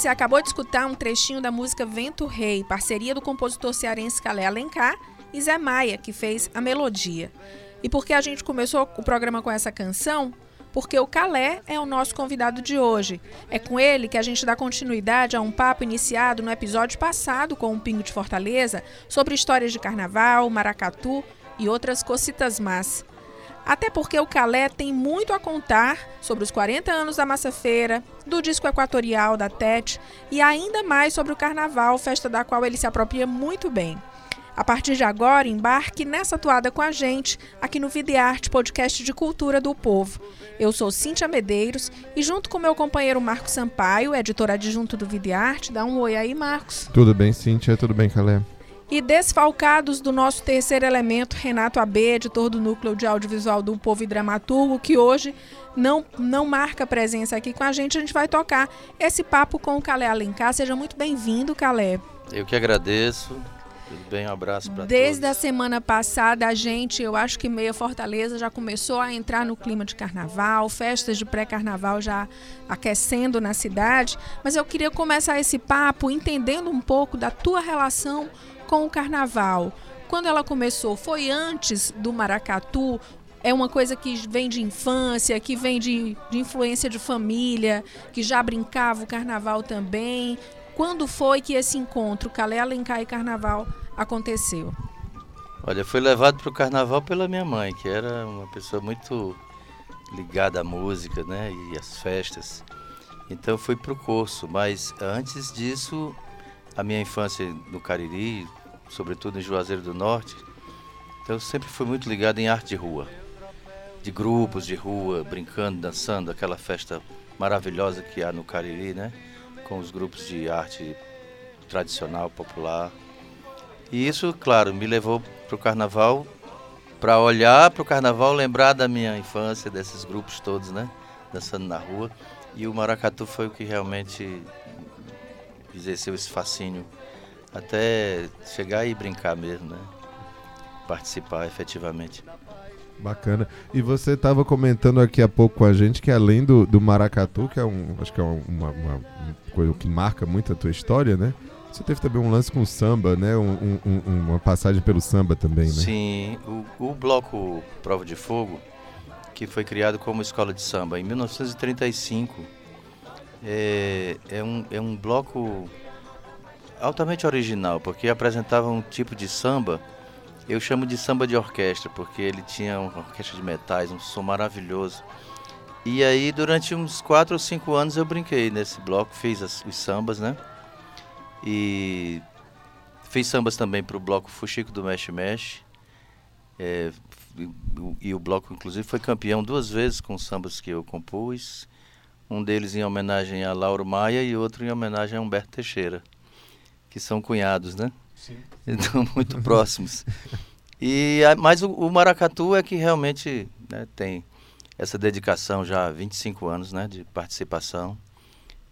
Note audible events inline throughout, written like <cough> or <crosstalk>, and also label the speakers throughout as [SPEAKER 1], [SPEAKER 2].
[SPEAKER 1] Você acabou de escutar um trechinho da música Vento Rei, parceria do compositor cearense Calé Alencar e Zé Maia, que fez a melodia. E por que a gente começou o programa com essa canção? Porque o Calé é o nosso convidado de hoje. É com ele que a gente dá continuidade a um papo iniciado no episódio passado com o Pingo de Fortaleza sobre histórias de carnaval, maracatu e outras cocitas más. Até porque o Calé tem muito a contar sobre os 40 anos da Massa Feira, do disco equatorial da Tete e ainda mais sobre o Carnaval, festa da qual ele se apropria muito bem. A partir de agora, embarque nessa toada com a gente aqui no Videarte, podcast de cultura do povo. Eu sou Cíntia Medeiros e junto com meu companheiro Marcos Sampaio, editor adjunto do Videarte, dá um oi aí, Marcos.
[SPEAKER 2] Tudo bem, Cíntia? Tudo bem, Calé?
[SPEAKER 1] E desfalcados do nosso terceiro elemento, Renato AB, editor do Núcleo de Audiovisual do Povo e Dramaturgo, que hoje não, não marca presença aqui com a gente, a gente vai tocar esse papo com o Calé Alencar. Seja muito bem-vindo, Calé.
[SPEAKER 3] Eu que agradeço. Tudo bem, um abraço para
[SPEAKER 1] todos. Desde a semana passada, a gente, eu acho que Meia Fortaleza já começou a entrar no clima de carnaval, festas de pré-carnaval já aquecendo na cidade. Mas eu queria começar esse papo entendendo um pouco da tua relação com o carnaval. Quando ela começou, foi antes do maracatu? É uma coisa que vem de infância, que vem de, de influência de família, que já brincava o carnaval também. Quando foi que esse encontro, Calé Alencar e Carnaval, aconteceu?
[SPEAKER 3] Olha, foi levado para o carnaval pela minha mãe, que era uma pessoa muito ligada à música, né, e às festas. Então fui para o curso, mas antes disso, a minha infância no Cariri, sobretudo em Juazeiro do Norte. Então eu sempre fui muito ligado em arte de rua, de grupos de rua, brincando, dançando, aquela festa maravilhosa que há no Cariri, né? Com os grupos de arte tradicional, popular. E isso, claro, me levou para o carnaval, para olhar para o carnaval, lembrar da minha infância, desses grupos todos, né? Dançando na rua. E o maracatu foi o que realmente exerceu esse fascínio até chegar e brincar mesmo, né? Participar efetivamente.
[SPEAKER 2] Bacana. E você estava comentando aqui há pouco com a gente que além do, do maracatu, que é um, acho que é uma, uma, coisa que marca muito a tua história, né? Você teve também um lance com o samba, né? Um, um, uma passagem pelo samba também, né?
[SPEAKER 3] Sim, o, o bloco Prova de Fogo, que foi criado como escola de samba em 1935, é, é, um, é um bloco altamente original, porque apresentava um tipo de samba, eu chamo de samba de orquestra, porque ele tinha uma orquestra de metais, um som maravilhoso. E aí, durante uns 4 ou 5 anos, eu brinquei nesse bloco, fiz as, os sambas, né? E fiz sambas também para o bloco Fuxico do Mexe Mexe. É, e, o bloco, inclusive, foi campeão duas vezes com sambas que eu compus. Um deles em homenagem a Lauro Maia e outro em homenagem a Humberto Teixeira que são cunhados, né? Sim. Então, <laughs> muito próximos. E, mas o, o, maracatu é que realmente né, tem essa dedicação já há 25 anos né, de participação.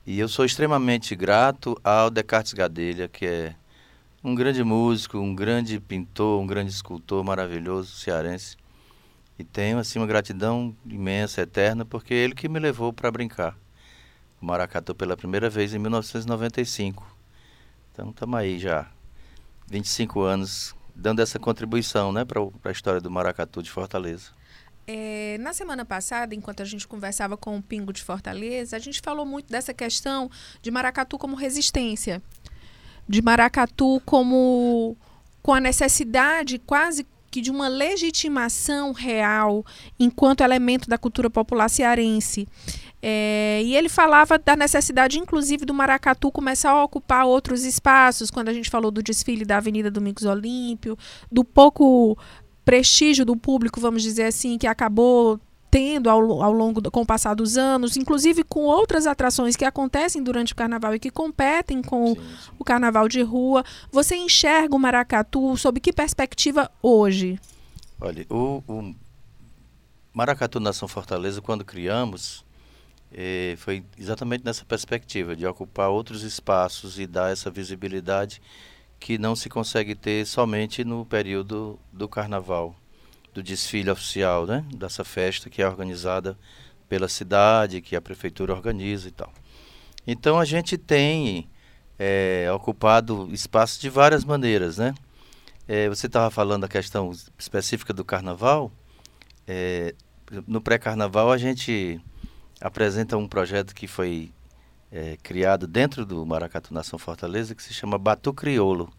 [SPEAKER 3] E eu sou extremamente grato ao Descartes Gadelha, que é um grande músico, um grande pintor, um grande escultor maravilhoso, cearense. E tenho assim uma gratidão imensa, eterna, porque é ele que me levou para brincar o maracatu pela primeira vez em 1995. Então estamos aí já, 25 anos, dando essa contribuição né, para a história do maracatu de Fortaleza.
[SPEAKER 1] É, na semana passada, enquanto a gente conversava com o Pingo de Fortaleza, a gente falou muito dessa questão de maracatu como resistência, de maracatu como com a necessidade quase que de uma legitimação real enquanto elemento da cultura popular cearense. É, e ele falava da necessidade, inclusive, do maracatu começar a ocupar outros espaços, quando a gente falou do desfile da Avenida Domingos Olímpio, do pouco prestígio do público, vamos dizer assim, que acabou tendo ao, ao longo do, com o passar dos anos, inclusive com outras atrações que acontecem durante o carnaval e que competem com sim, sim. O, carnaval de rua. Você enxerga o maracatu sob que perspectiva hoje?
[SPEAKER 3] Olha, o, o Maracatu Nação Fortaleza, quando criamos, é, foi exatamente nessa perspectiva de ocupar outros espaços e dar essa visibilidade que não se consegue ter somente no período do carnaval, do desfile oficial, né? dessa festa que é organizada pela cidade, que a prefeitura organiza e tal. Então a gente tem é, ocupado espaço de várias maneiras, né? É, você estava falando da questão específica do carnaval. É, no pré-carnaval a gente apresenta um projeto que foi é, criado dentro do Maracatu Nação Fortaleza que se chama Batu Criolo.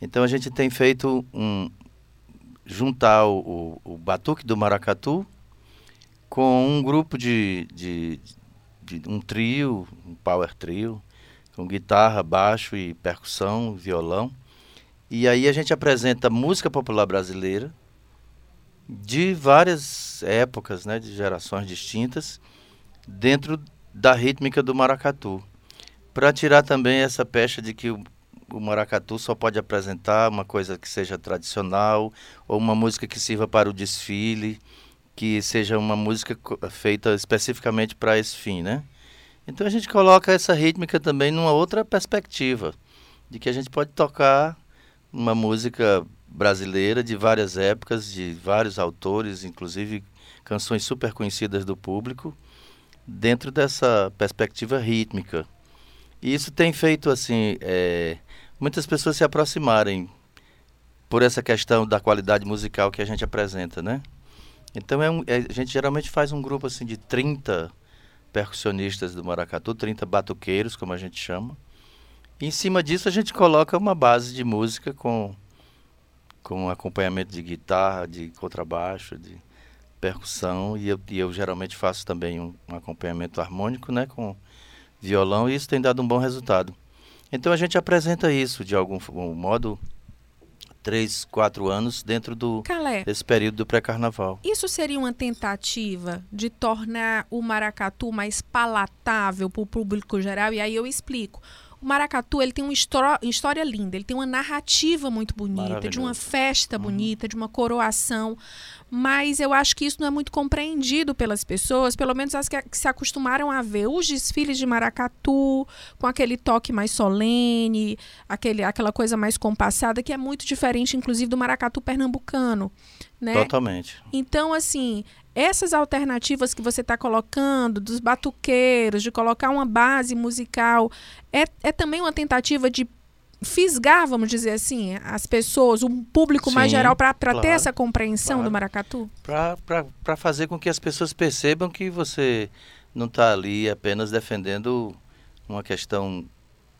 [SPEAKER 3] Então a gente tem feito um juntar o, o, o batuque do maracatu com um grupo de, de, de, um trio, um power trio, com guitarra, baixo e percussão, violão. E aí a gente apresenta música popular brasileira de várias épocas, né, de gerações distintas, dentro da rítmica do maracatu, para tirar também essa pecha de que o, o maracatu só pode apresentar uma coisa que seja tradicional ou uma música que sirva para o desfile, que seja uma música feita especificamente para esse fim, né? Então a gente coloca essa rítmica também numa outra perspectiva, de que a gente pode tocar uma música brasileira de várias épocas, de vários autores, inclusive canções super conhecidas do público, dentro dessa perspectiva rítmica. E isso tem feito assim é, muitas pessoas se aproximarem por essa questão da qualidade musical que a gente apresenta, né? Então é um, é, a gente geralmente faz um grupo assim de 30 percussionistas do maracatu, 30 batuqueiros, como a gente chama. E em cima disso a gente coloca uma base de música com com acompanhamento de guitarra, de contrabaixo, de percussão e eu, e eu geralmente faço também um, um, acompanhamento harmônico, né, com violão e isso tem dado um bom resultado. Então a gente apresenta isso de algum, modo três, quatro anos dentro do
[SPEAKER 1] Calé,
[SPEAKER 3] desse período do pré-carnaval.
[SPEAKER 1] Isso seria uma tentativa de tornar o maracatu mais palatável para o público geral? E aí eu explico. O maracatu ele tem uma história linda, ele tem uma narrativa muito bonita, de uma festa uhum. bonita, de uma coroação. Mas eu acho que isso não é muito compreendido pelas pessoas, pelo menos as que, que se acostumaram a ver os desfiles de maracatu, com aquele toque mais solene, aquele, aquela coisa mais compassada, que é muito diferente, inclusive, do maracatu pernambucano. Né?
[SPEAKER 3] Totalmente.
[SPEAKER 1] Então, assim, essas alternativas que você está colocando, dos batuqueiros, de colocar uma base musical, é, é também uma tentativa de fisgar, vamos dizer assim, as pessoas, um público Sim, mais geral, para claro, ter essa compreensão claro. do maracatu?
[SPEAKER 3] Para fazer com que as pessoas percebam que você não está ali apenas defendendo uma questão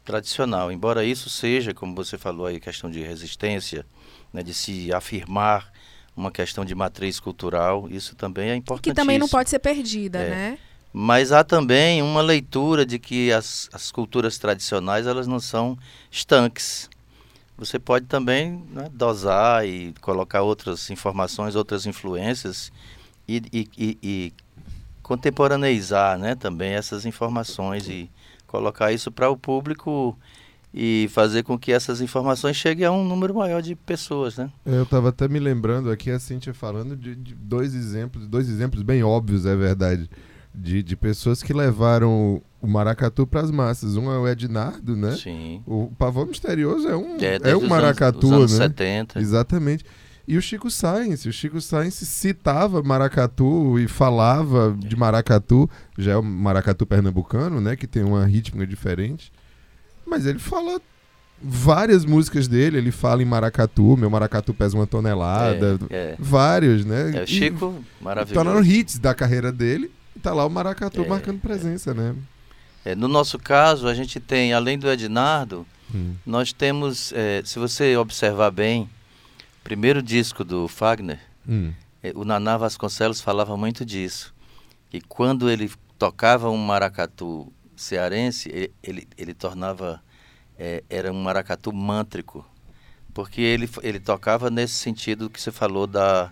[SPEAKER 3] tradicional. Embora isso seja, como você falou aí, questão de resistência, né, de se afirmar uma questão de matriz cultural, isso também é importante.
[SPEAKER 1] Que também não pode ser perdida, é. né?
[SPEAKER 3] Mas há também uma leitura de que as, as culturas tradicionais elas não são estanques. Você pode também né, dosar e colocar outras informações, outras influências e, e, e, e contemporaneizar né, também essas informações e colocar isso para o público e fazer com que essas informações cheguem a um número maior de pessoas, né?
[SPEAKER 2] Eu estava até me lembrando aqui a Cintia falando de, de, dois exemplos, dois exemplos bem óbvios, é verdade, de, de pessoas que levaram o maracatu para as massas. Um é o Ednardo, né?
[SPEAKER 3] Sim.
[SPEAKER 2] O Pavão Misterioso é um é, é um maracatu, anos,
[SPEAKER 3] né? 70.
[SPEAKER 2] Exatamente. E o Chico Sainz, o Chico Sainz citava maracatu e falava de maracatu, já é o maracatu pernambucano, né, que tem uma rítmica diferente. Mas ele fala várias músicas dele, ele fala em maracatu, meu maracatu pesa uma tonelada, é, é. vários, né?
[SPEAKER 3] É o Chico,
[SPEAKER 2] e
[SPEAKER 3] maravilhoso.
[SPEAKER 2] Tornaram hits da carreira dele, tá lá o maracatu é, marcando presença, né?
[SPEAKER 3] É, no nosso caso, a gente tem, além do Ednardo, hum. nós temos, é, se você observar bem, primeiro disco do Fagner, hum. É, o Naná Vasconcelos falava muito disso. E quando ele tocava um maracatu cearense, ele, ele, ele tornava. É, era um maracatu mântrico, porque ele, ele tocava nesse sentido que você falou da,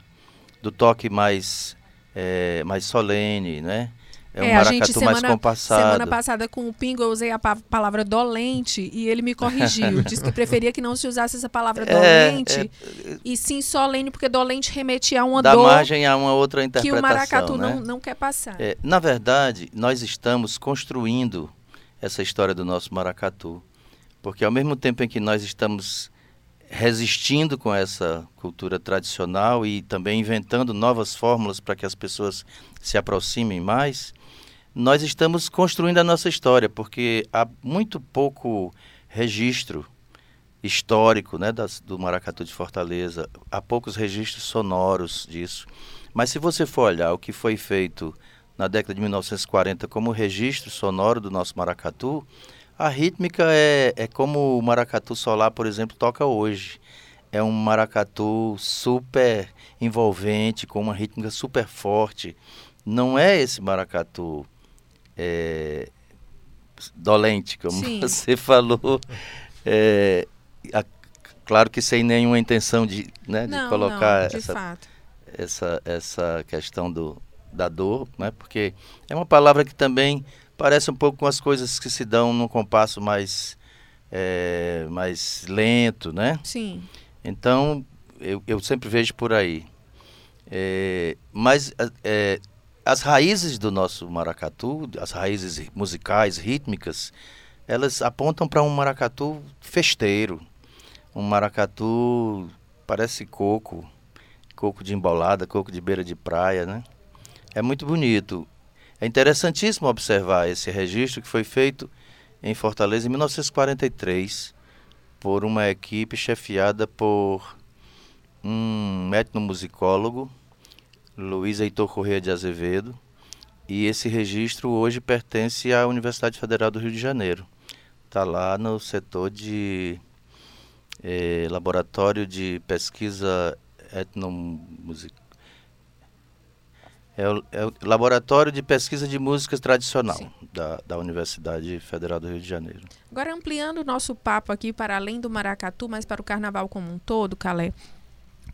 [SPEAKER 3] do toque mais, é, mais solene, né? É um é, maracatu gente, semana, mais compassado.
[SPEAKER 1] Semana passada com o Pingo eu usei a palavra dolente e ele me corrigiu. <laughs> Disse que preferia que não se usasse essa palavra é, dolente é, e sim solene, porque dolente remetia a uma
[SPEAKER 3] dá
[SPEAKER 1] dor.
[SPEAKER 3] Dá margem a uma outra interpretação.
[SPEAKER 1] Que o maracatu
[SPEAKER 3] né?
[SPEAKER 1] não, não quer passar.
[SPEAKER 3] É, na verdade, nós estamos construindo essa história do nosso maracatu. Porque ao mesmo tempo em que nós estamos resistindo com essa cultura tradicional e também inventando novas fórmulas para que as pessoas se aproximem mais, nós estamos construindo a nossa história, porque há muito pouco registro histórico né, das, do Maracatu de Fortaleza, há poucos registros sonoros disso. Mas se você for olhar o que foi feito na década de 1940 como registro sonoro do nosso maracatu, a rítmica é, é como o maracatu solar, por exemplo, toca hoje. É um maracatu super envolvente, com uma rítmica super forte. Não é esse maracatu é, dolente, como Sim. <laughs> você falou. É, a, claro que sem nenhuma intenção de, né, de
[SPEAKER 1] não,
[SPEAKER 3] colocar
[SPEAKER 1] não, de
[SPEAKER 3] essa, essa, essa questão do, da dor, né? porque é uma palavra que também parece um pouco com as coisas que se dão num compasso mais, é, mais lento, né?
[SPEAKER 1] Sim.
[SPEAKER 3] Então, eu, eu sempre vejo por aí. É, mas é, as raízes do nosso maracatu, as raízes musicais, rítmicas, elas apontam para um maracatu festeiro, um maracatu parece coco, coco de embolada, coco de beira de praia, né? É muito bonito. É interessantíssimo observar esse registro que foi feito em Fortaleza em 1943 por uma equipe chefiada por um etnomusicólogo, Luiz Heitor Corrêa de Azevedo, e esse registro hoje pertence à Universidade Federal do Rio de Janeiro. Está lá no setor de eh, Laboratório de Pesquisa Etnomusical é o, é o, Laboratório de Pesquisa de Música Tradicional da, da Universidade Federal do Rio de Janeiro.
[SPEAKER 1] Agora, ampliando o nosso papo aqui para além do maracatu, mas para o carnaval como um todo, Calé,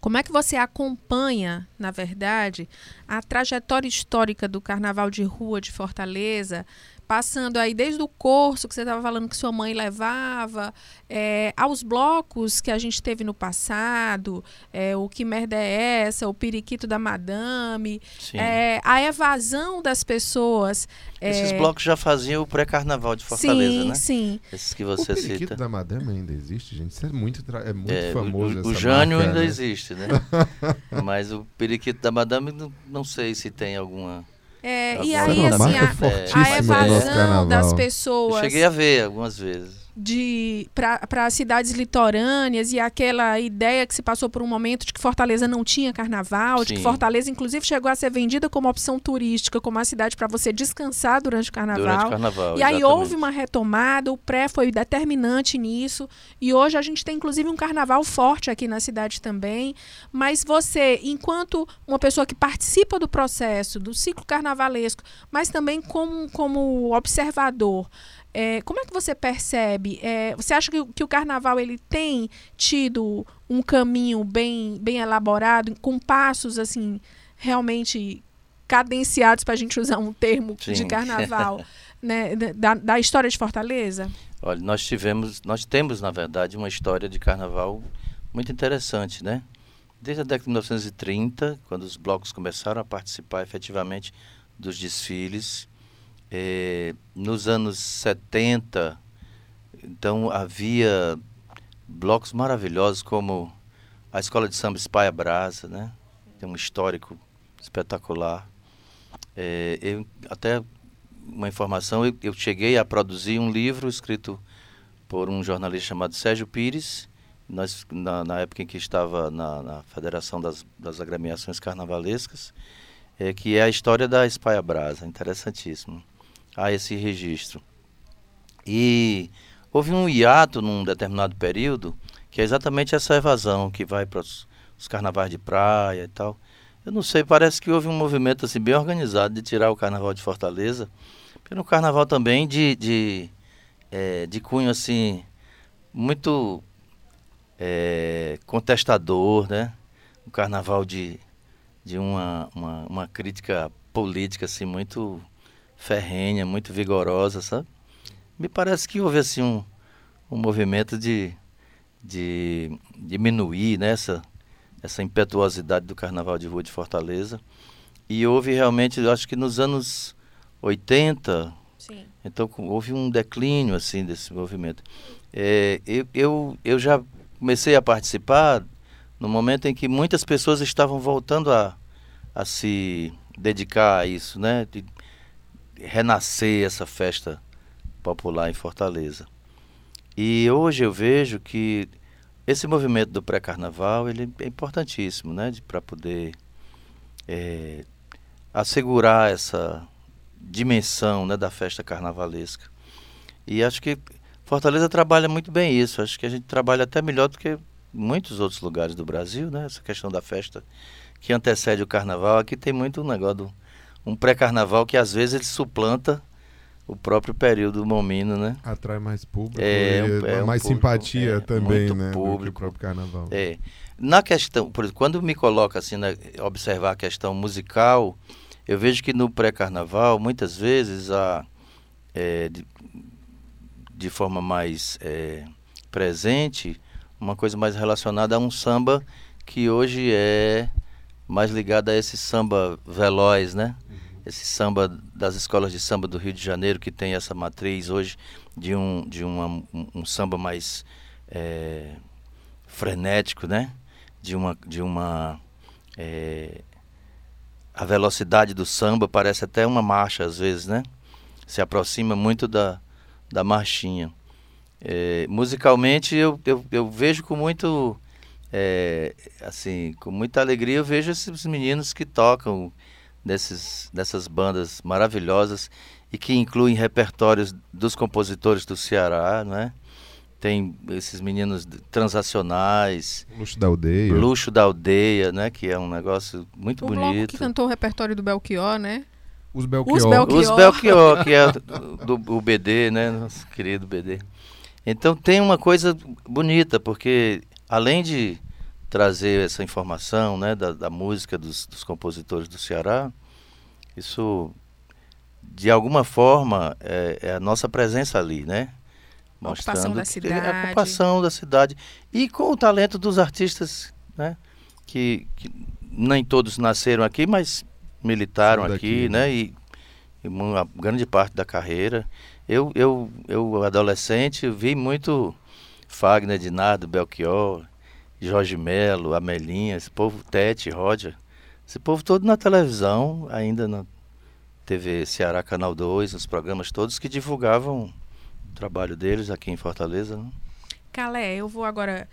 [SPEAKER 1] como é que você acompanha, na verdade, a trajetória histórica do Carnaval de Rua de Fortaleza passando aí desde o curso que você estava falando que sua mãe levava, é, aos blocos que a gente teve no passado, é, o Que Merda é Essa, o Periquito da Madame, é, a evasão das pessoas.
[SPEAKER 3] É, Esses blocos já faziam o pré-carnaval de Fortaleza,
[SPEAKER 1] sim,
[SPEAKER 3] né?
[SPEAKER 1] Sim,
[SPEAKER 3] Esses que você
[SPEAKER 2] o Periquito
[SPEAKER 3] cita.
[SPEAKER 2] da Madame ainda existe, gente. Isso é muito, é muito é, famoso.
[SPEAKER 3] O, o Jânio ainda né? existe, né? <laughs> Mas o Periquito da Madame, não, não sei se tem alguma
[SPEAKER 1] é, e aí, assim, a, a evasão das pessoas.
[SPEAKER 3] Eu cheguei a ver algumas vezes
[SPEAKER 1] de para cidades litorâneas e aquela ideia que se passou por um momento de que Fortaleza não tinha carnaval, Sim. de que Fortaleza inclusive chegou a ser vendida como opção turística, como uma cidade para você descansar durante o carnaval.
[SPEAKER 3] Durante o carnaval
[SPEAKER 1] e aí houve uma retomada, o pré foi determinante nisso e hoje a gente tem inclusive um carnaval forte aqui na cidade também. Mas você, enquanto uma pessoa que participa do processo, do ciclo carnavalesco, mas também como, como observador, é, como é que você percebe? É, você acha que, que, o carnaval ele tem tido um caminho bem, bem elaborado, com passos assim realmente cadenciados, para a gente usar um termo Sim. de carnaval, <laughs> né, da, da história de Fortaleza?
[SPEAKER 3] Olha, nós tivemos, nós temos na verdade uma história de carnaval muito interessante, né? Desde a década de 1930, quando os blocos começaram a participar efetivamente dos desfiles, é, nos anos 70, então havia blocos maravilhosos como a Escola de Samba Espaia Brasa, né? Tem um histórico espetacular. É, eu, até uma informação, eu, eu, cheguei a produzir um livro escrito por um jornalista chamado Sérgio Pires, nós, na, na época em que estava na, na Federação das, das Agremiações Carnavalescas, é, que é a história da Espaia Brasa, interessantíssimo a esse registro. E houve um hiato num determinado período, que é exatamente essa evasão que vai para os carnavais de praia e tal. Eu não sei, parece que houve um movimento assim bem organizado de tirar o carnaval de Fortaleza, pelo carnaval também de, de, é, de cunho assim muito é, contestador, né? Um carnaval de, de uma, uma, uma crítica política assim muito ferrenha, muito vigorosa, sabe? Me parece que houve assim um, um movimento de, de diminuir né, essa, essa impetuosidade do Carnaval de Rua de Fortaleza. E houve realmente, eu acho que nos anos 80, Sim. então houve um declínio assim desse movimento. É, eu, eu, eu já comecei a participar no momento em que muitas pessoas estavam voltando a, a se dedicar a isso, né? De, renascer essa festa popular em Fortaleza. E hoje eu vejo que esse movimento do pré-carnaval ele é importantíssimo, né, para poder é, assegurar essa dimensão né, da festa carnavalesca. E acho que Fortaleza trabalha muito bem isso. Acho que a gente trabalha até melhor do que muitos outros lugares do Brasil, né? Essa questão da festa que antecede o carnaval. Aqui tem muito um negócio, do, um pré-carnaval que às vezes ele suplanta o próprio período momino, né?
[SPEAKER 2] Atrai mais público
[SPEAKER 3] É,
[SPEAKER 2] e
[SPEAKER 3] é um
[SPEAKER 2] mais
[SPEAKER 3] público,
[SPEAKER 2] simpatia
[SPEAKER 3] é,
[SPEAKER 2] também, né?
[SPEAKER 3] público.
[SPEAKER 2] o próprio carnaval.
[SPEAKER 3] É. Na questão, por exemplo, quando me coloca assim, né, observar a questão musical, eu vejo que no pré-carnaval, muitas vezes, a, é, de, de forma mais é, presente, uma coisa mais relacionada a um samba que hoje é mais ligado a esse samba veloz, né? Esse samba das escolas de samba do Rio de Janeiro, que tem essa matriz hoje de um, de uma, um, um samba mais é, frenético, né? De uma, de uma é, a velocidade do samba parece até uma marcha às vezes, né? Se aproxima muito da, da marchinha. É, musicalmente eu, eu, eu vejo com muito é, assim com muita alegria eu vejo esses meninos que tocam desses, dessas bandas maravilhosas e que incluem repertórios dos compositores do Ceará, né? Tem esses meninos transacionais,
[SPEAKER 2] Luxo da aldeia.
[SPEAKER 3] Luxo da Aldeia, né? Que é um negócio muito
[SPEAKER 1] o bloco que
[SPEAKER 3] bonito.
[SPEAKER 1] cantou o repertório do Belchior, né?
[SPEAKER 2] Os Belchior.
[SPEAKER 1] Os Belchior.
[SPEAKER 3] Os Belchior, que é do, do BD, né? Nosso querido BD. Então tem uma coisa bonita, porque além de trazer essa informação né, da, da música dos, dos compositores do Ceará, isso de alguma forma é, é a nossa presença ali, né?
[SPEAKER 1] A ocupação da cidade.
[SPEAKER 3] A ocupação da cidade. E com o talento dos artistas, né? Que, que nem todos nasceram aqui, mas militaram
[SPEAKER 2] São
[SPEAKER 3] aqui,
[SPEAKER 2] daqui,
[SPEAKER 3] né? E, e uma grande parte da carreira. Eu, eu, eu adolescente, vi muito Fagner, Dinardo, Belchior, Jorge Melo, Amelinha, esse povo, Tete, Roger. Esse povo todo na televisão, ainda na TV Ceará Canal 2, nos programas todos que divulgavam o trabalho deles aqui em Fortaleza. Né?
[SPEAKER 1] Calé, eu vou agora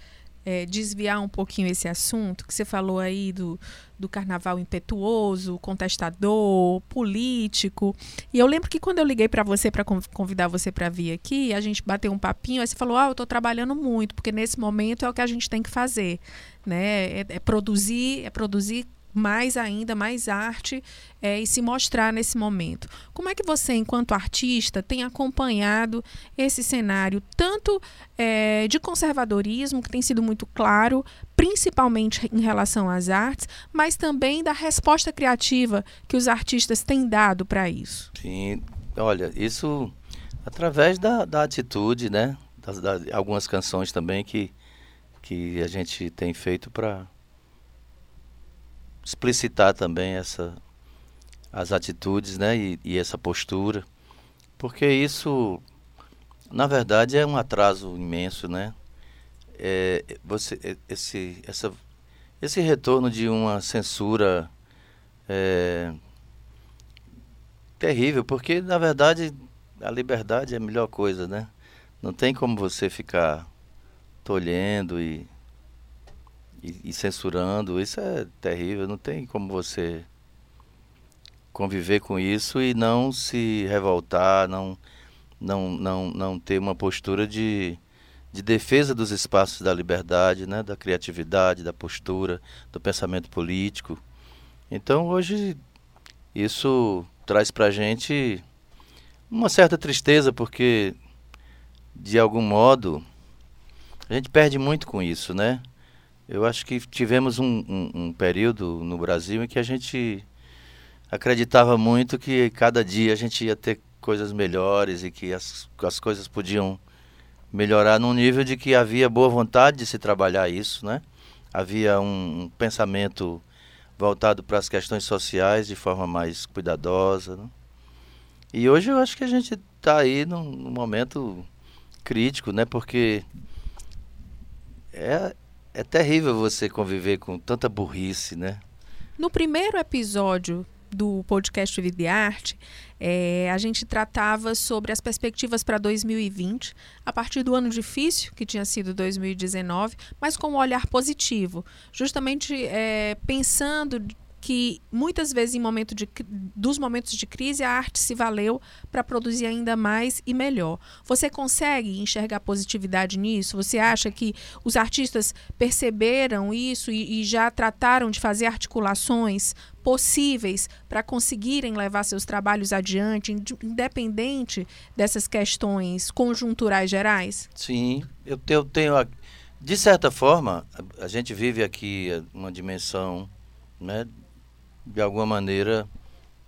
[SPEAKER 1] é, desviar um pouquinho esse assunto que você falou aí do, do carnaval impetuoso, contestador, político. E eu lembro que quando eu liguei para você para convidar você para vir aqui, a gente bateu um papinho, aí você falou: "Ah, eu estou trabalhando muito, porque nesse momento é o que a gente tem que fazer, né? É, é produzir, é produzir mais ainda, mais arte é, e se mostrar nesse momento. Como é que você, enquanto artista, tem acompanhado esse cenário tanto é, de conservadorismo, que tem sido muito claro, principalmente em relação às artes, mas também da resposta criativa que os artistas têm dado para isso?
[SPEAKER 3] Sim, olha, isso através da, da atitude, né? Das, da, algumas canções também que, que a gente tem feito para explicitar também essa as atitudes, né, e, e, essa postura, porque isso, na verdade, é um atraso imenso, né? É, você, esse, essa, esse retorno de uma censura é, terrível, porque na verdade a liberdade é a melhor coisa, né? Não tem como você ficar tolhendo e e, e, censurando, isso é terrível. Não tem como você conviver com isso e não se revoltar, não, não, não, não ter uma postura de, de defesa dos espaços da liberdade, né, da criatividade, da postura, do pensamento político. Então hoje isso traz para a gente uma certa tristeza, porque de algum modo a gente perde muito com isso, né? Eu acho que tivemos um, um, um, período no Brasil em que a gente acreditava muito que cada dia a gente ia ter coisas melhores e que as, as coisas podiam melhorar num nível de que havia boa vontade de se trabalhar isso, né? Havia um, um pensamento voltado para as questões sociais de forma mais cuidadosa. Né? E hoje eu acho que a gente está aí num, num momento crítico, né? Porque é, é terrível você conviver com tanta burrice, né?
[SPEAKER 1] No primeiro episódio do podcast Vida e Arte, é, a gente tratava sobre as perspectivas para 2020, a partir do ano difícil, que tinha sido 2019, mas com um olhar positivo, justamente é, pensando que muitas vezes em momento de, dos momentos de crise a arte se valeu para produzir ainda mais e melhor. Você consegue enxergar positividade nisso? Você acha que os artistas perceberam isso e, e já trataram de fazer articulações possíveis para conseguirem levar seus trabalhos adiante, independente dessas questões conjunturais gerais?
[SPEAKER 3] Sim, eu, eu tenho. De certa forma, a, gente vive aqui uma dimensão né, de alguma maneira,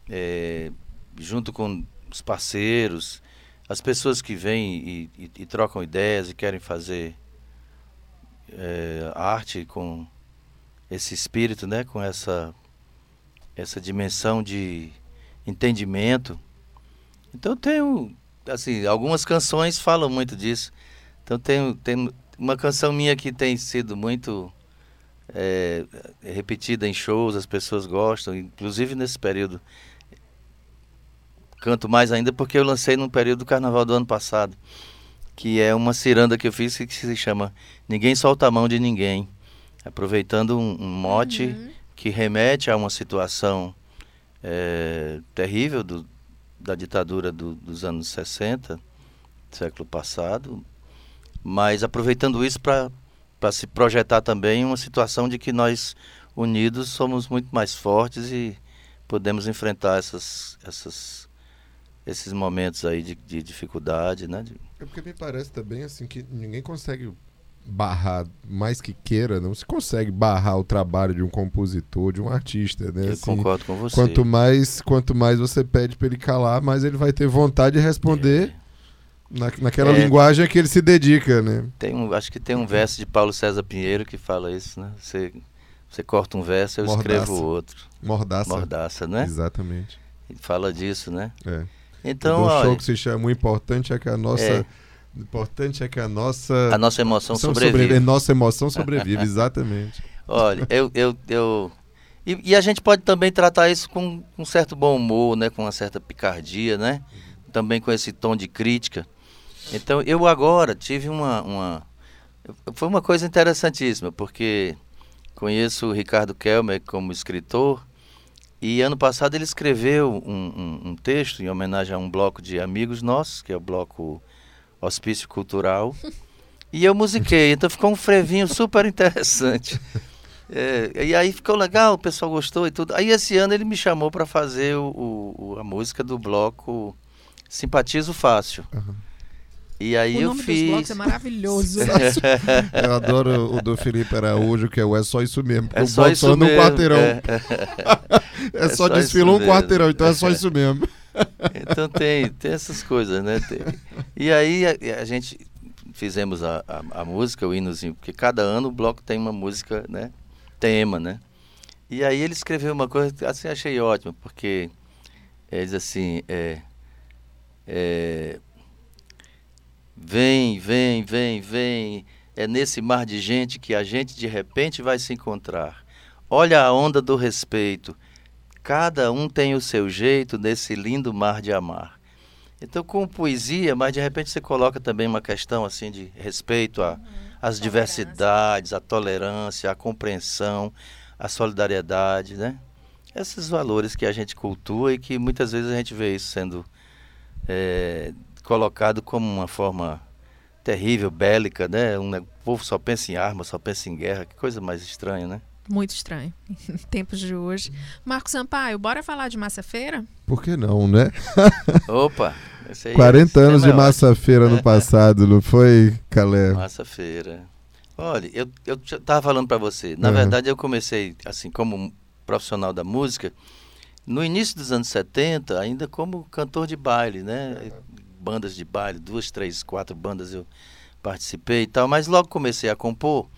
[SPEAKER 3] é, junto com os parceiros, as pessoas que vêm e, e, e trocam ideias e querem fazer é, arte com esse espírito, né, com essa essa dimensão de entendimento. Então tenho assim, algumas canções falam muito disso. Então tenho, tenho uma canção minha que tem sido muito é, é, repetida em shows, as pessoas gostam, inclusive nesse período. Canto mais ainda porque eu lancei num período do carnaval do ano passado, que é uma ciranda que eu fiz que se chama Ninguém Solta a Mão de Ninguém, aproveitando um, um mote uhum. que remete a uma situação é, terrível do, da ditadura do, dos anos 60, século passado, mas aproveitando isso para para se projetar também uma situação de que nós unidos somos muito mais fortes e podemos enfrentar essas, essas, esses momentos aí de, de dificuldade, né?
[SPEAKER 2] É porque me parece também assim que ninguém consegue barrar, mais que queira, não se consegue barrar o trabalho de um compositor, de um artista, né?
[SPEAKER 3] Eu
[SPEAKER 2] assim,
[SPEAKER 3] concordo com você.
[SPEAKER 2] Quanto mais, quanto mais você pede para ele calar, mais ele vai ter vontade de responder. É na, naquela é, linguagem que ele se dedica, né?
[SPEAKER 3] Tem um, acho que tem um verso de Paulo César Pinheiro que fala isso, né? Você, você corta um verso, eu Mordaça. escrevo outro.
[SPEAKER 2] Mordaça.
[SPEAKER 3] Mordaça, né?
[SPEAKER 2] Exatamente.
[SPEAKER 3] Ele fala disso, né?
[SPEAKER 2] É.
[SPEAKER 3] Então,
[SPEAKER 2] o show que se chama O Importante é que a nossa... É. Importante é que a nossa...
[SPEAKER 3] A nossa emoção sobrevive. sobrevive.
[SPEAKER 2] Nossa emoção sobrevive, <laughs> exatamente.
[SPEAKER 3] Olha, eu... eu, eu... E, e, a gente pode também tratar isso com um certo bom humor, né? Com uma certa picardia, né? Também com esse tom de crítica. Então eu agora tive uma, uma. Foi uma coisa interessantíssima, porque conheço o Ricardo Kelmer como escritor e ano passado ele escreveu um, um, um, texto em homenagem a um bloco de amigos nossos, que é o bloco Hospício Cultural. E eu musiquei, então ficou um frevinho super interessante. É, e aí ficou legal, o pessoal gostou e tudo. Aí esse ano ele me chamou para fazer o, o, a música do bloco Simpatizo Fácil. Uhum. E aí
[SPEAKER 1] o
[SPEAKER 3] eu
[SPEAKER 1] nome
[SPEAKER 3] fiz.
[SPEAKER 1] Dos blocos é maravilhoso. <laughs>
[SPEAKER 2] eu adoro o do Felipe Araújo, que é o É Só Isso Mesmo.
[SPEAKER 3] É só isso mesmo.
[SPEAKER 2] um quarteirão. É, <laughs> é, é só, só desfilou um quarteirão, então é só isso mesmo. <laughs>
[SPEAKER 3] então tem, tem essas coisas, né? Tem. E aí a, a gente fizemos a, a, a, música, o hinozinho, porque cada ano o bloco tem uma música, né? Tema, né? E aí ele escreveu uma coisa que assim achei ótima, porque ele diz assim, é, é Vem, vem, vem, vem. É nesse mar de gente que a gente de repente vai se encontrar. Olha a onda do respeito. Cada um tem o seu jeito nesse lindo mar de amar. Então, com poesia, mas de repente você coloca também uma questão assim de respeito às uhum. diversidades, à tolerância, à compreensão, à solidariedade, né? Esses valores que a gente cultua e que muitas vezes a gente vê isso sendo é, colocado como uma forma terrível, bélica, né? Um, o povo só pensa em arma, só pensa em guerra, que coisa mais estranha, né?
[SPEAKER 1] Muito estranho, em <laughs> tempos de hoje. Marcos Sampaio, bora falar de Massa Feira?
[SPEAKER 2] Por que não, né? <laughs>
[SPEAKER 3] Opa!
[SPEAKER 2] Aí, 40 anos é de Massa Feira no passado, não foi, Calé?
[SPEAKER 3] Massa Feira. Olha, eu, eu tava falando para você, na uhum. verdade eu comecei, assim, como profissional da música, no início dos anos 70, ainda como cantor de baile, né? Bandas de baile, duas, três, quatro bandas eu participei e tal, mas logo comecei a compor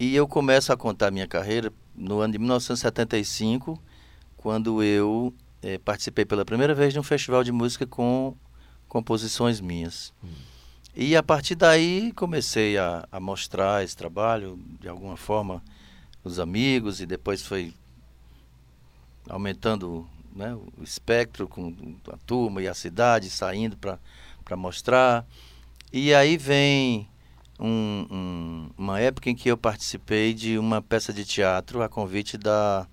[SPEAKER 3] e eu começo a contar minha carreira no ano de 1975, quando eu é, participei pela primeira vez de um festival de música com composições minhas. Hum. E a partir daí comecei a, a mostrar esse trabalho, de alguma forma, os amigos, e depois foi aumentando né, o espectro com a turma e a cidade saindo para mostrar. E aí vem um, um, uma época em que eu participei de uma peça de teatro a convite da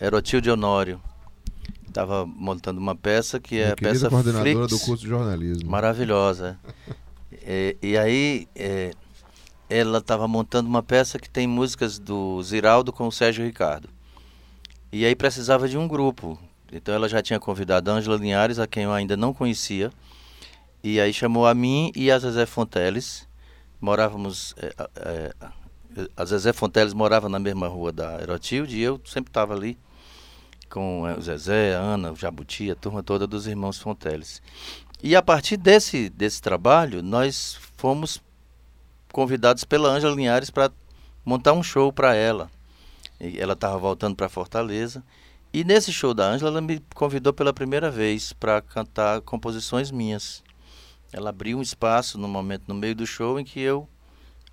[SPEAKER 3] Erotilde Honório. Estava montando uma peça que é a peça
[SPEAKER 2] coordenadora Flix, do curso de jornalismo.
[SPEAKER 3] Maravilhosa. é, e aí é, ela estava montando uma peça que tem músicas do Ziraldo com o Sérgio Ricardo. E aí precisava de um grupo. Então ela já tinha convidado a Ângela Linhares, a quem eu ainda não conhecia. E aí chamou a mim e a Zezé Fonteles. Morávamos. É, é, a Zezé Fonteles morava na mesma rua da Erotilde e eu sempre estava ali com o Zezé, a Ana, o Jabuti, a turma toda dos irmãos Fonteles. E a partir desse, desse trabalho, nós fomos convidados pela Ângela Linhares para montar um show para ela. E ela estava voltando para Fortaleza. E nesse show da Ângela, ela me convidou pela primeira vez para cantar composições minhas. Ela abriu um espaço no momento no meio do show em que eu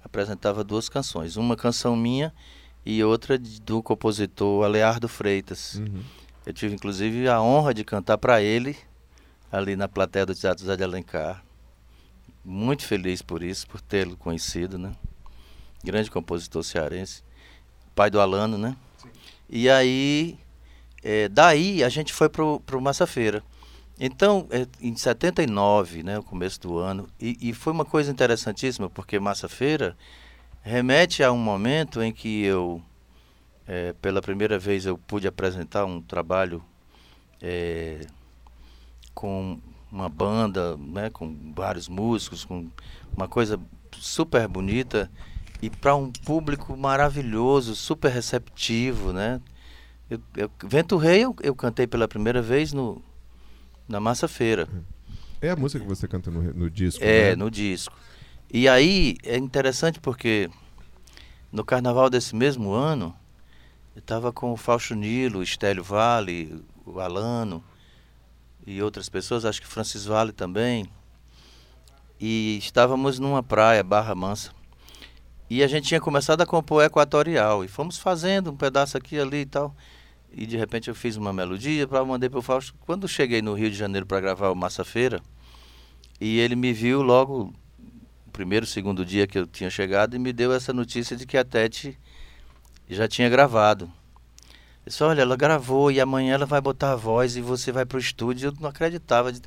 [SPEAKER 3] apresentava duas canções, uma canção minha e outra do compositor Aleardo Freitas. Uhum. Eu tive inclusive a honra de cantar para ele ali na plateia do Teatro Zé de Alencar. Muito feliz por isso, por tê-lo conhecido, né? Grande compositor cearense, pai do Alano, né? Sim. E aí, é, daí a gente foi pro, pro Massa Feira. Então, é, em 79, né, o começo do ano, e, e foi uma coisa interessantíssima, porque Massa Feira remete a um momento em que eu, é, pela primeira vez, eu pude apresentar um trabalho é, com uma banda, né, com vários músicos, com uma coisa super bonita e para um público maravilhoso, super receptivo, né? Eu, eu, Vento Rei eu, eu cantei pela primeira vez no na Massa Feira.
[SPEAKER 2] É a música que você canta no, no disco?
[SPEAKER 3] É,
[SPEAKER 2] né?
[SPEAKER 3] no disco. E aí é interessante porque no carnaval desse mesmo ano, eu estava com o Fausto Nilo, o Estélio Vale, o Alano e outras pessoas, acho que Francis Vale também. E estávamos numa praia, Barra Mansa. E a gente tinha começado a compor Equatorial. E fomos fazendo um pedaço aqui ali e tal e de repente eu fiz uma melodia para mandei para o Fausto. Quando cheguei no Rio de Janeiro para gravar o Massa Feira, e ele me viu logo o primeiro, segundo dia que eu tinha chegado e me deu essa notícia de que a Tete já tinha gravado. Ele disse, olha, ela gravou e amanhã ela vai botar a voz e você vai para o estúdio. Eu não acreditava de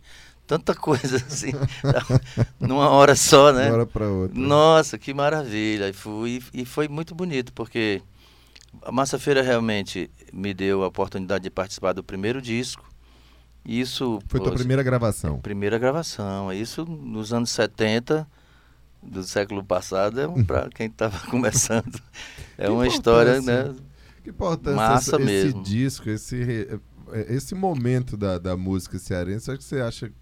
[SPEAKER 3] tanta <laughs> coisa assim, numa hora só, né?
[SPEAKER 2] Uma hora para outra.
[SPEAKER 3] Nossa, que maravilha. E, fui, e foi muito bonito, porque a Massa Feira realmente me deu a oportunidade de participar do primeiro disco. Isso
[SPEAKER 2] foi tua primeira gravação.
[SPEAKER 3] Primeira gravação. Isso nos anos 70 do século passado é para quem estava <laughs> começando. É uma história, né?
[SPEAKER 2] Que importância Massa esse, mesmo. esse disco, esse esse momento da, da música cearense, o que você acha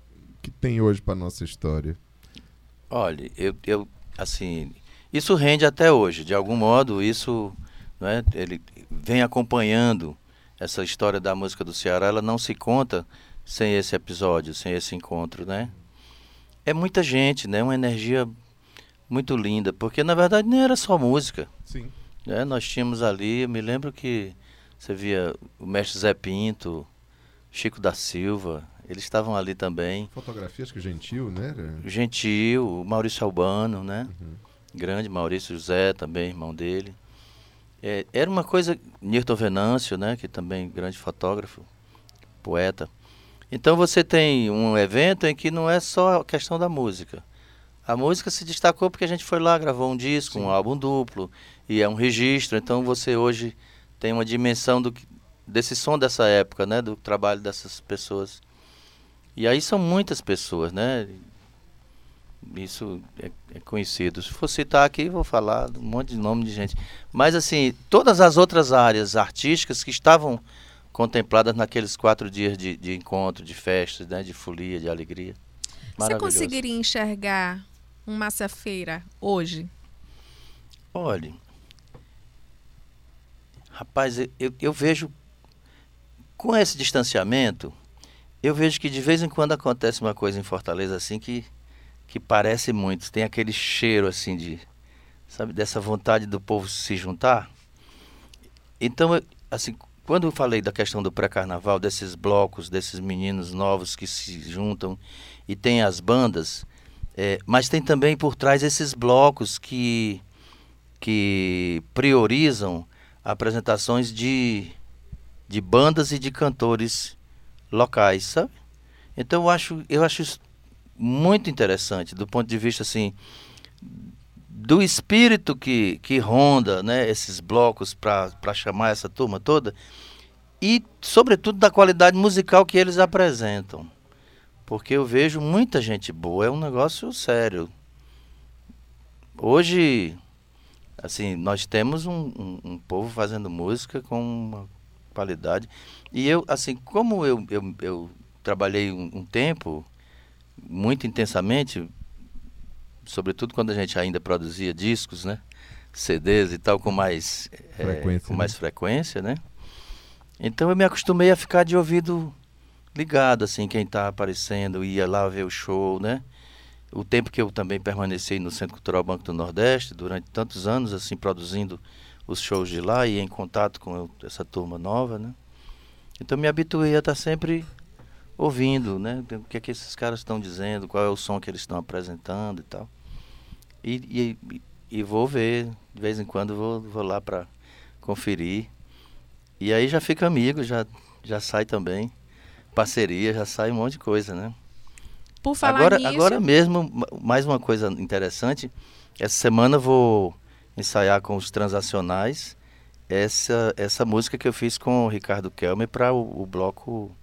[SPEAKER 2] que tem hoje para nossa história?
[SPEAKER 3] Olha, eu, eu assim, isso rende até hoje. De algum modo, isso né? ele vem acompanhando essa história da música do Ceará, ela não se conta sem esse episódio, sem esse encontro, né? É muita gente, né? Uma energia muito linda, porque na verdade nem era só música.
[SPEAKER 2] Sim.
[SPEAKER 3] Né? Nós tínhamos ali, eu me lembro que você via o mestre Zé Pinto, Chico da Silva, eles estavam ali também.
[SPEAKER 2] Fotografias que Gentil, né?
[SPEAKER 3] Gentil, Maurício Albano, né? Uhum. Grande Maurício José também, irmão dele. É, era uma coisa, Nirton Venâncio, né, que também grande fotógrafo, poeta. Então você tem um evento em que não é só a questão da música. A música se destacou porque a gente foi lá, gravou um disco, Sim. um álbum duplo, e é um registro. Então você hoje tem uma dimensão do, desse som dessa época, né, do trabalho dessas pessoas. E aí são muitas pessoas, né? Isso é, é, conhecido. Se for citar aqui, vou falar um monte de nome de gente. Mas, assim, todas as outras áreas artísticas que estavam contempladas naqueles quatro dias de, de encontro, de festas, né, de folia, de alegria.
[SPEAKER 1] Você conseguiria enxergar um massa-feira hoje?
[SPEAKER 3] Olhe, rapaz, eu, eu vejo, com esse distanciamento, eu vejo que de vez em quando acontece uma coisa em Fortaleza assim que que parece muito, tem aquele cheiro assim de, sabe, dessa vontade do povo se juntar. Então, assim, quando eu falei da questão do pré-carnaval, desses blocos, desses meninos novos que se juntam e tem as bandas, é, mas tem também por trás esses blocos que, que priorizam apresentações de, de bandas e de cantores locais, sabe? Então eu acho, eu acho isso muito interessante do ponto de vista assim do espírito que, que ronda né, esses blocos para chamar essa turma toda e, sobretudo, da qualidade musical que eles apresentam. Porque eu vejo muita gente boa, é um negócio sério. Hoje, assim, nós temos um, um, um povo fazendo música com uma qualidade. E eu, assim, como eu, eu, eu trabalhei um, um tempo muito intensamente sobretudo quando a gente ainda produzia discos, né? CDs e tal com mais
[SPEAKER 2] é, frequência,
[SPEAKER 3] é, com mais né? frequência, né? Então eu me acostumei a ficar de ouvido ligado, assim, quem está aparecendo, ia lá ver o show, né? O tempo que eu também permaneci no Centro Cultural Banco do Nordeste, durante tantos anos, assim, produzindo os shows de lá e em contato com essa turma nova, né? Então me habituei a estar tá sempre ouvindo, né? O que é que esses caras estão dizendo, qual é o som que eles estão apresentando e tal. E, e, e vou ver, de vez em quando vou, vou lá para conferir. E aí já fica amigo, já, já sai também. Parceria, já sai um monte de coisa, né?
[SPEAKER 1] Por falar
[SPEAKER 3] agora,
[SPEAKER 1] nisso...
[SPEAKER 3] agora mesmo, mais uma coisa interessante. Essa semana vou ensaiar com os transacionais essa, essa música que eu fiz com o Ricardo Kelmer para o, o, bloco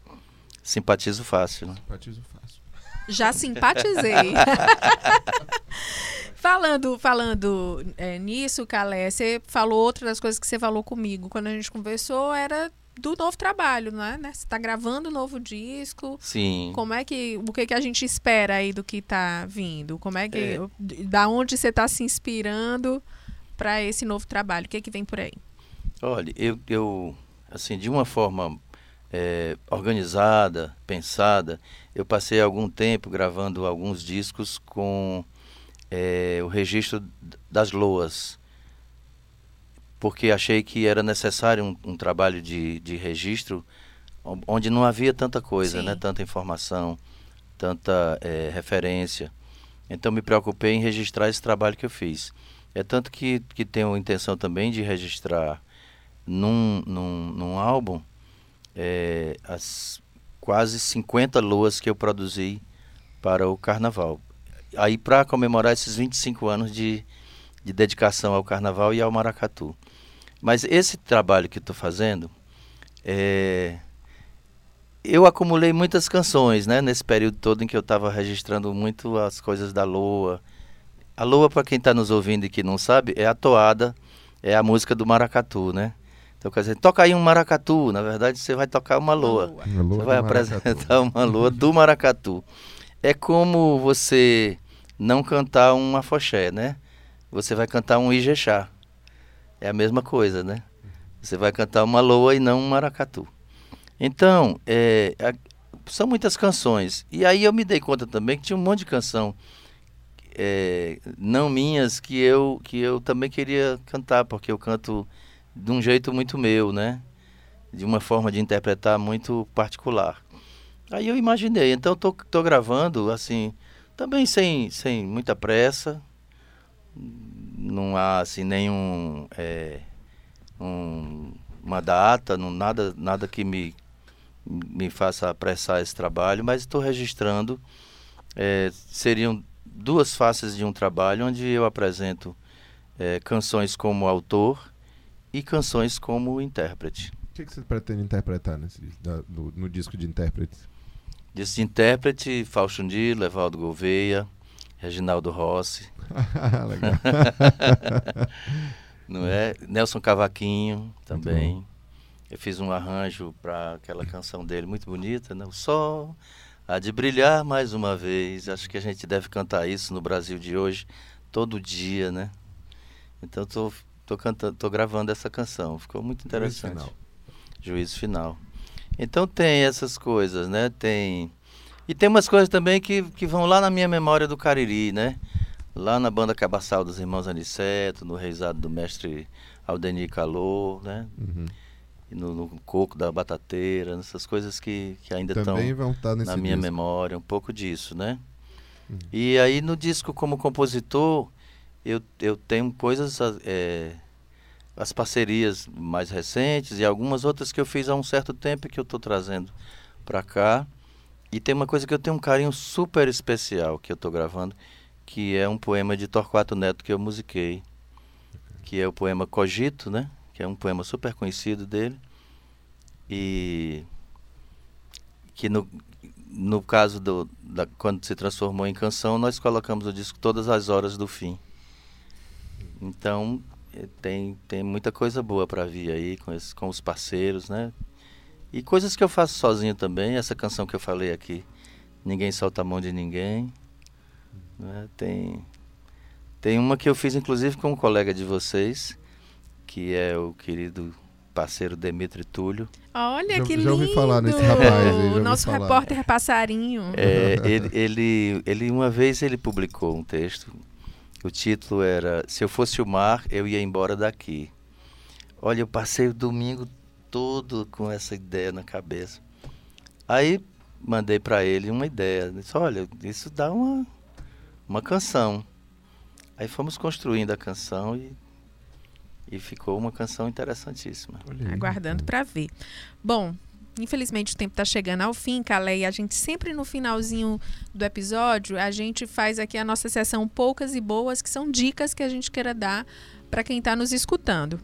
[SPEAKER 3] Simpatizo Fácil. Né?
[SPEAKER 2] Simpatizo Fácil.
[SPEAKER 1] Já simpatizei. <laughs> Falando, falando é, nisso, Calé, você falou outra das coisas que você falou comigo quando a gente conversou era do novo trabalho, não é? Né? Você está gravando um novo disco.
[SPEAKER 3] Sim.
[SPEAKER 1] Como é que o que que a gente espera aí do que está vindo? Como é que é. da onde você está se inspirando para esse novo trabalho? O que que vem por aí?
[SPEAKER 3] Olha, eu, eu assim de uma forma é, organizada, pensada, eu passei algum tempo gravando alguns discos com é, o registro das loas, porque achei que era necessário um, um trabalho de, de registro onde não havia tanta coisa, né? tanta informação, tanta é, referência. Então me preocupei em registrar esse trabalho que eu fiz. É tanto que, que tenho a intenção também de registrar num, num, num álbum é, as quase 50 loas que eu produzi para o carnaval aí para comemorar esses 25 anos de, de dedicação ao carnaval e ao maracatu. Mas esse trabalho que estou fazendo, é, eu acumulei muitas canções, né? Nesse período todo em que eu estava registrando muito as coisas da Loa. A Loa, para quem está nos ouvindo e que não sabe, é a toada, é a música do maracatu, né? Então, quer dizer, toca aí um maracatu. Na verdade, você vai tocar uma loa. Uma loa você vai apresentar uma loa do maracatu. É como você não cantar um afoxé, né? Você vai cantar um ijexá. É a mesma coisa, né? Você vai cantar uma loa e não um maracatu. Então, é, a, são muitas canções. E aí eu me dei conta também que tinha um monte de canção é, não minhas que eu, que eu também queria cantar, porque eu canto de um jeito muito meu, né? De uma forma de interpretar muito particular. Aí eu imaginei, então tô, tô gravando, assim, também sem, sem muita pressa, não há assim nenhum é, um, uma data, não, nada, nada que me, me faça apressar esse trabalho, mas estou registrando. É, seriam duas faces de um trabalho onde eu apresento é, canções como autor e canções como intérprete.
[SPEAKER 2] O que, que você pretende interpretar nesse, no, no disco de intérprete?
[SPEAKER 3] Disse de intérprete, Fausto Dilo, Evaldo Gouveia, Reginaldo Rossi. <laughs> Legal. <laughs> Não é? Nelson Cavaquinho também. Eu fiz um arranjo para aquela canção dele muito bonita, né? O sol há de brilhar mais uma vez. Acho que a gente deve cantar isso no Brasil de hoje todo dia, né? Então tô tô cantando, tô gravando essa canção. Ficou muito interessante. Juízo final. Juízo final. Então tem essas coisas, né? Tem e tem umas coisas também que, que vão lá na minha memória do Cariri, né? Lá na banda Cabaçal dos Irmãos Aniceto, no reizado do mestre Aldenir Calor, né? Uhum. no, no coco da batateira, nessas coisas que, que ainda estão
[SPEAKER 2] nesse
[SPEAKER 3] na minha
[SPEAKER 2] disco.
[SPEAKER 3] memória, um pouco disso, né?
[SPEAKER 2] Uhum.
[SPEAKER 3] E aí no disco como compositor, eu, eu tenho coisas, é, as parcerias mais recentes e algumas outras que eu fiz há um certo tempo que eu estou trazendo para cá. E tem uma coisa que eu tenho um carinho super especial que eu estou gravando, que é um poema de Torquato Neto que eu musiquei, que é o poema Cogito, né? Que é um poema super conhecido dele. E que no, no caso do da, quando se transformou em canção, nós colocamos o disco todas as horas do fim. Então, eh, tem, tem muita coisa boa para vir aí com, esse, com os parceiros, né? E coisas que eu faço sozinho também, essa canção que eu falei aqui, Ninguém Solta a Mão de Ninguém. Né? Tem, tem uma que eu fiz inclusive com um colega de vocês, que é o querido parceiro Demetri Túlio.
[SPEAKER 1] Olha
[SPEAKER 2] Já-
[SPEAKER 1] que
[SPEAKER 2] já
[SPEAKER 1] lindo!
[SPEAKER 2] ouvi falar nesse rapaz aí, já ouvi
[SPEAKER 1] Nosso repórter passarinho.
[SPEAKER 3] É, ele, ele, ele uma vez ele publicou um texto. O título era Se eu fosse o mar, eu ia embora daqui. Olha, eu passei o domingo todo com essa ideia na cabeça. Aí mandei para ele uma ideia. Disse, olha, isso dá uma, uma canção. Aí fomos construindo a canção e, e ficou uma canção interessantíssima.
[SPEAKER 1] Aguardando para ver. Bom, infelizmente o tempo está chegando ao fim, Calé, e a gente sempre no finalzinho do episódio, a gente faz aqui a nossa sessão Poucas e Boas, que são dicas que a gente queira dar para quem está nos escutando.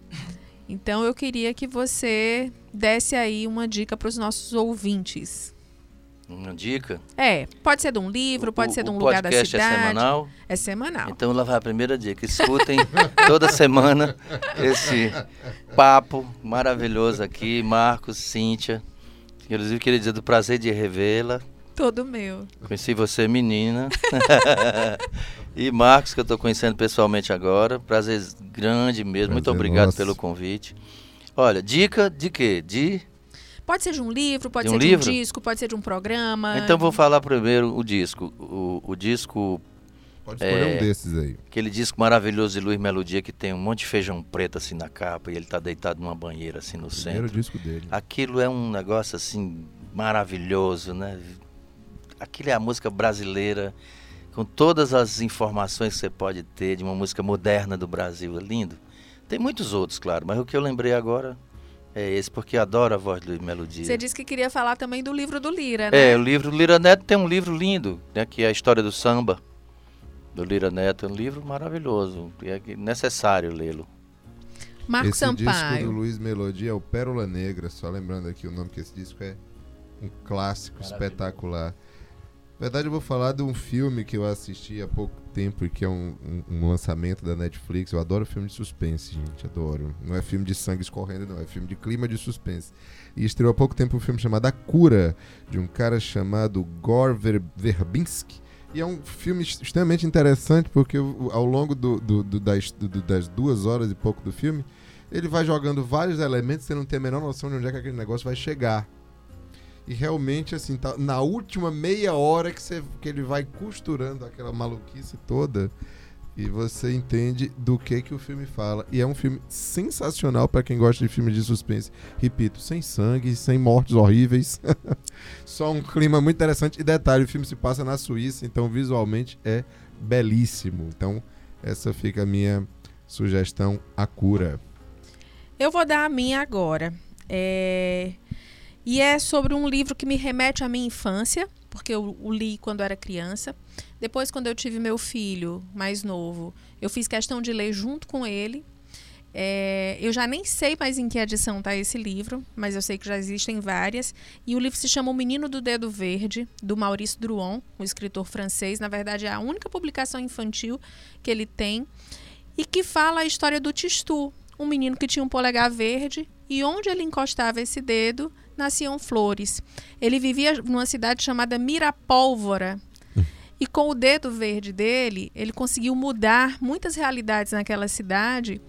[SPEAKER 1] Então eu queria que você desse aí uma dica para os nossos ouvintes.
[SPEAKER 3] Uma dica.
[SPEAKER 1] É, pode ser de um livro, pode
[SPEAKER 3] O-
[SPEAKER 1] ser de um lugar da
[SPEAKER 3] podcast
[SPEAKER 1] cidade.
[SPEAKER 3] é semanal.
[SPEAKER 1] É semanal.
[SPEAKER 3] Então lá vai a primeira dica. Escutem <laughs> toda semana esse papo maravilhoso aqui. Marcos, Cíntia. Inclusive queria dizer do prazer de revê-la.
[SPEAKER 1] Todo meu.
[SPEAKER 3] Conheci você menina. <laughs> e Marcos, que eu estou conhecendo pessoalmente agora. Prazer grande mesmo. Muito
[SPEAKER 2] Prazer
[SPEAKER 3] obrigado
[SPEAKER 2] nosso.
[SPEAKER 3] pelo convite. Olha, dica de quê? De.
[SPEAKER 1] Pode ser de um livro, pode
[SPEAKER 3] De um
[SPEAKER 1] ser
[SPEAKER 3] livro?
[SPEAKER 1] de um disco, pode ser de um programa.
[SPEAKER 3] Então vou falar primeiro o disco. O, o disco
[SPEAKER 2] Pode escolher
[SPEAKER 3] É.
[SPEAKER 2] um desses aí.
[SPEAKER 3] Aquele disco maravilhoso de Luiz Melodia que tem um monte de feijão preto assim na capa e ele tá deitado numa banheira assim no
[SPEAKER 2] Primeiro
[SPEAKER 3] centro.
[SPEAKER 2] disco dele.
[SPEAKER 3] Aquilo é um negócio assim maravilhoso, né? Aquilo é a música brasileira com todas as informações que você pode ter de uma música moderna do Brasil, é lindo. Tem muitos outros, claro, mas o que eu lembrei agora é esse porque eu adoro a voz de Luiz Melodia.
[SPEAKER 1] Você disse que queria falar também do livro do Lira, né?
[SPEAKER 3] É, o livro Lira Neto tem um livro lindo, né, que é a história do samba do Lira Neto, é um livro maravilhoso, e é necessário lê-lo.
[SPEAKER 1] Marco
[SPEAKER 2] esse disco do
[SPEAKER 1] Sampaio.
[SPEAKER 2] Luiz Melodia é o Pérola Negra, só lembrando aqui o nome que esse disco é um clássico espetacular. Na verdade, eu vou falar de um filme que eu assisti há pouco tempo e que é um, um- um lançamento da Netflix. Eu adoro filme de suspense, gente, adoro. Não é filme de sangue escorrendo, não, é filme de clima de suspense. E estreou há pouco tempo um filme chamado A Cura, de um cara chamado Gore Ver- Verbinski. E é um filme ex- extremamente interessante porque ao longo do- do- do- das, das duas horas e pouco do filme, ele vai jogando vários elementos, você não tem a menor noção de onde é que aquele negócio vai chegar. E realmente, assim, tá na última meia hora que, você, que ele vai costurando aquela maluquice toda e você entende do que que o filme fala. E é um filme sensacional para quem gosta de filmes de suspense. Repito, sem sangue, sem mortes horríveis. <laughs> Só um clima muito interessante. E detalhe, o filme se passa na Suíça, então visualmente é belíssimo. Então, essa fica a minha sugestão, A Cura.
[SPEAKER 1] Eu vou dar a minha agora. É... E é sobre um livro que me remete à minha infância, porque eu o li quando era criança. Depois, quando eu tive meu filho mais novo, eu fiz questão de ler junto com ele. É, eu já nem sei mais em que edição está esse livro, mas eu sei que já existem várias. E o livro se chama O Menino do Dedo Verde, do Maurice Druon, um escritor francês. Na verdade, é a única publicação infantil que ele tem. E que fala a história do Tistu, um menino que tinha um polegar verde e onde ele encostava esse dedo nasciam flores. Ele vivia numa cidade chamada Mirapólvora. E com o dedo verde dele, ele conseguiu mudar muitas realidades naquela cidade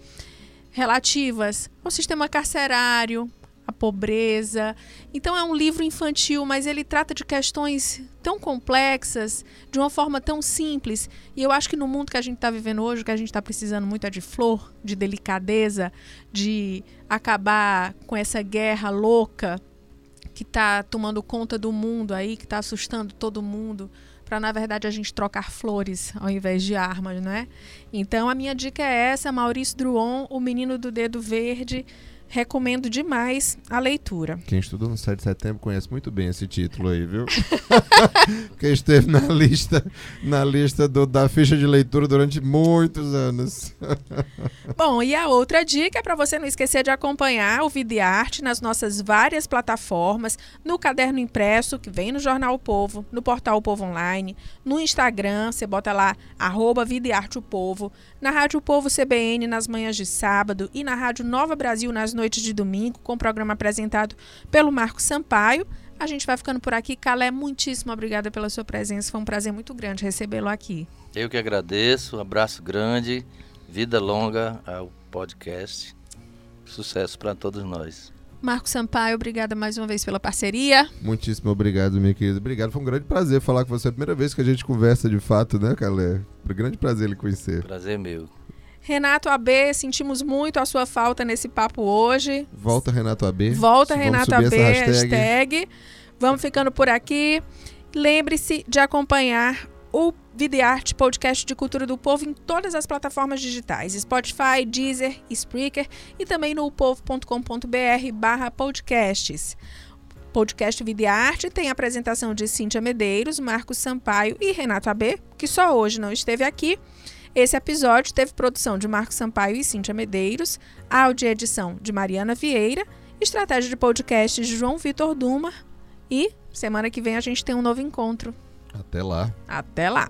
[SPEAKER 1] relativas ao sistema carcerário, a pobreza. Então é um livro infantil, mas ele trata de questões tão complexas, de uma forma tão simples. E eu acho que no mundo que a gente está vivendo hoje, o que a gente está precisando muito é de flor, de delicadeza, de acabar com essa guerra louca que está tomando conta do mundo aí, que está assustando todo mundo para na verdade a gente trocar flores ao invés de armas, não é? Então a minha dica é essa, Maurício Druon, o menino do dedo verde. Recomendo demais a leitura.
[SPEAKER 2] Quem estudou no 7 de setembro conhece muito bem esse título aí, viu? <laughs> Quem esteve na lista, na lista do, da ficha de leitura durante muitos anos. <laughs>
[SPEAKER 1] Bom, e a outra dica é para você não esquecer de acompanhar o Videarte nas nossas várias plataformas, no caderno impresso, que vem no Jornal o Povo, no portal o Povo Online, no Instagram, você bota lá, arroba Videarte o Povo, na Rádio Povo CBN nas manhãs de sábado e na Rádio Nova Brasil nas noites de domingo, com o programa apresentado pelo Marco Sampaio. A gente vai ficando por aqui. Calé, muitíssimo obrigada pela sua presença. Foi um prazer muito grande recebê-lo aqui.
[SPEAKER 3] Eu que agradeço. Um abraço grande. Vida longa ao podcast. Sucesso para todos nós.
[SPEAKER 1] Marco Sampaio, obrigada mais uma vez pela parceria.
[SPEAKER 2] Muitíssimo obrigado, minha querida. Obrigado. Foi um grande prazer falar com você. É a primeira vez que a gente conversa de fato, né, Calé? Foi um grande prazer lhe conhecer.
[SPEAKER 3] Prazer meu.
[SPEAKER 1] Renato AB, sentimos muito a sua falta nesse papo hoje.
[SPEAKER 2] Volta Renato AB.
[SPEAKER 1] Volta Vamos Renato AB, hashtag. hashtag. Vamos ficando por aqui. Lembre-se de acompanhar o Videarte, podcast de cultura do povo em todas as plataformas digitais, Spotify, Deezer, Spreaker e também no povo.com.br barra podcasts. Podcast Videarte tem a apresentação de Cíntia Medeiros, Marcos Sampaio e Renato AB, que só hoje não esteve aqui. Esse episódio teve produção de Marcos Sampaio e Cíntia Medeiros, áudio e edição de Mariana Vieira, estratégia de podcast de João Vitor Duma e semana que vem a gente tem um novo encontro.
[SPEAKER 2] Até lá.
[SPEAKER 1] Até lá.